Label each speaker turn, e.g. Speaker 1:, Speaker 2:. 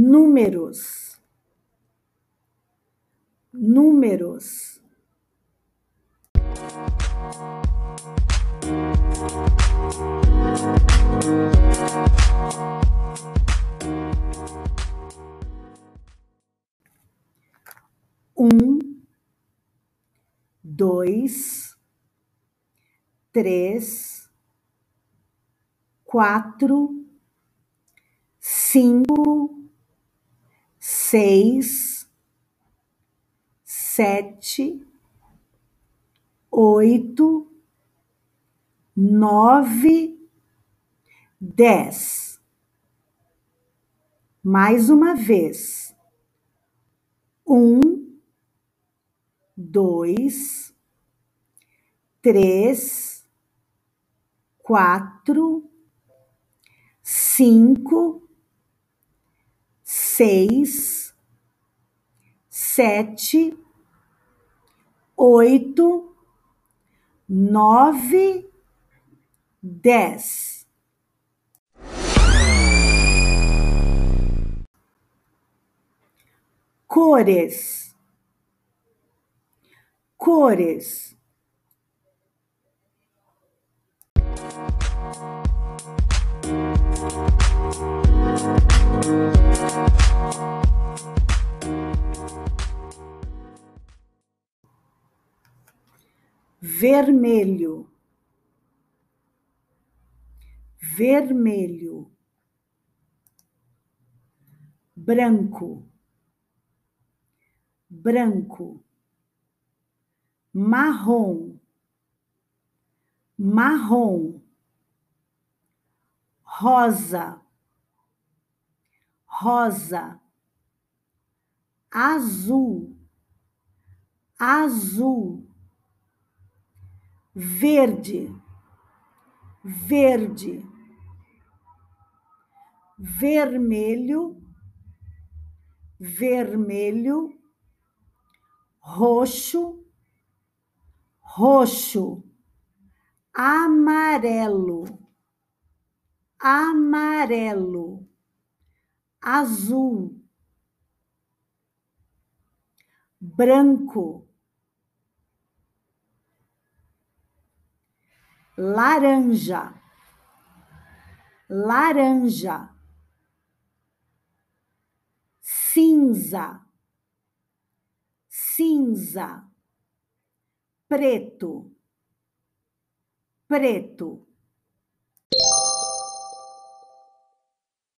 Speaker 1: números, números. Um, dois, três, quatro, cinco, seis, sete, oito, nove, dez. Mais uma vez. Um, dois, três, quatro, cinco, seis, sete, oito, nove, dez. Cores, cores. Vermelho, vermelho, branco, branco, marrom, marrom, rosa, rosa, azul, azul verde, verde, vermelho, vermelho, roxo, roxo, amarelo, amarelo, azul, branco, laranja, laranja, cinza, cinza, preto, preto.